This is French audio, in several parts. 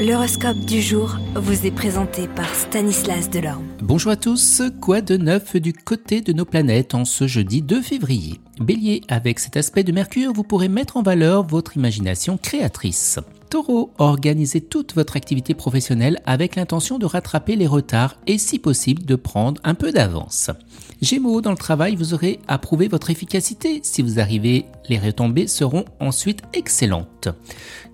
L'horoscope du jour vous est présenté par Stanislas Delorme. Bonjour à tous, quoi de neuf du côté de nos planètes en ce jeudi 2 février? Bélier, avec cet aspect de Mercure, vous pourrez mettre en valeur votre imagination créatrice. Taureau, organisez toute votre activité professionnelle avec l'intention de rattraper les retards et si possible de prendre un peu d'avance. Gémeaux, dans le travail, vous aurez à prouver votre efficacité. Si vous arrivez, les retombées seront ensuite excellentes.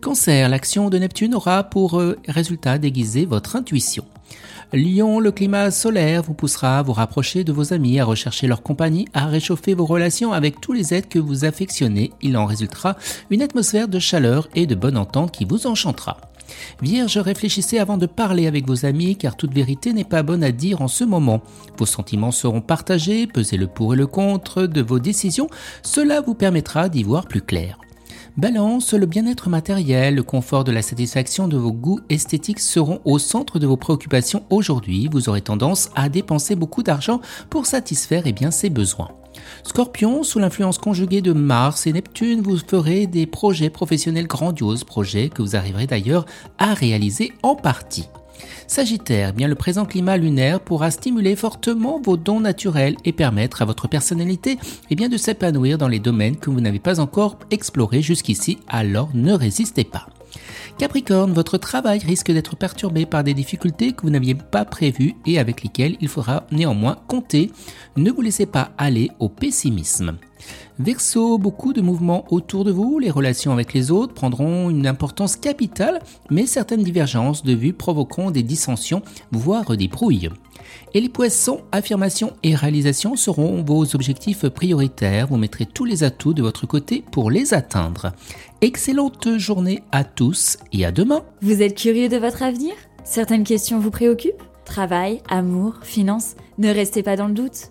Cancer, l'action de Neptune aura pour euh, résultat d'aiguiser votre intuition. Lion, le climat solaire vous poussera à vous rapprocher de vos amis, à rechercher leur compagnie, à réchauffer vos relations avec tous les êtres que vous affectionnez. Il en résultera une atmosphère de chaleur et de bonne entente qui vous enchantera. Vierge, réfléchissez avant de parler avec vos amis car toute vérité n'est pas bonne à dire en ce moment. Vos sentiments seront partagés, pesez le pour et le contre de vos décisions, cela vous permettra d'y voir plus clair. Balance, le bien-être matériel, le confort de la satisfaction de vos goûts esthétiques seront au centre de vos préoccupations aujourd'hui. Vous aurez tendance à dépenser beaucoup d'argent pour satisfaire eh ses besoins. Scorpion, sous l'influence conjuguée de Mars et Neptune, vous ferez des projets professionnels grandioses, projets que vous arriverez d'ailleurs à réaliser en partie. Sagittaire, bien le présent climat lunaire pourra stimuler fortement vos dons naturels et permettre à votre personnalité eh de s'épanouir dans les domaines que vous n'avez pas encore explorés jusqu'ici, alors ne résistez pas. Capricorne, votre travail risque d'être perturbé par des difficultés que vous n'aviez pas prévues et avec lesquelles il faudra néanmoins compter. Ne vous laissez pas aller au pessimisme. Verseau, beaucoup de mouvements autour de vous, les relations avec les autres prendront une importance capitale, mais certaines divergences de vues provoqueront des dissensions, voire des brouilles. Et les poissons, affirmation et réalisation seront vos objectifs prioritaires, vous mettrez tous les atouts de votre côté pour les atteindre. Excellente journée à tous et à demain. Vous êtes curieux de votre avenir? Certaines questions vous préoccupent? Travail, amour, finances? Ne restez pas dans le doute.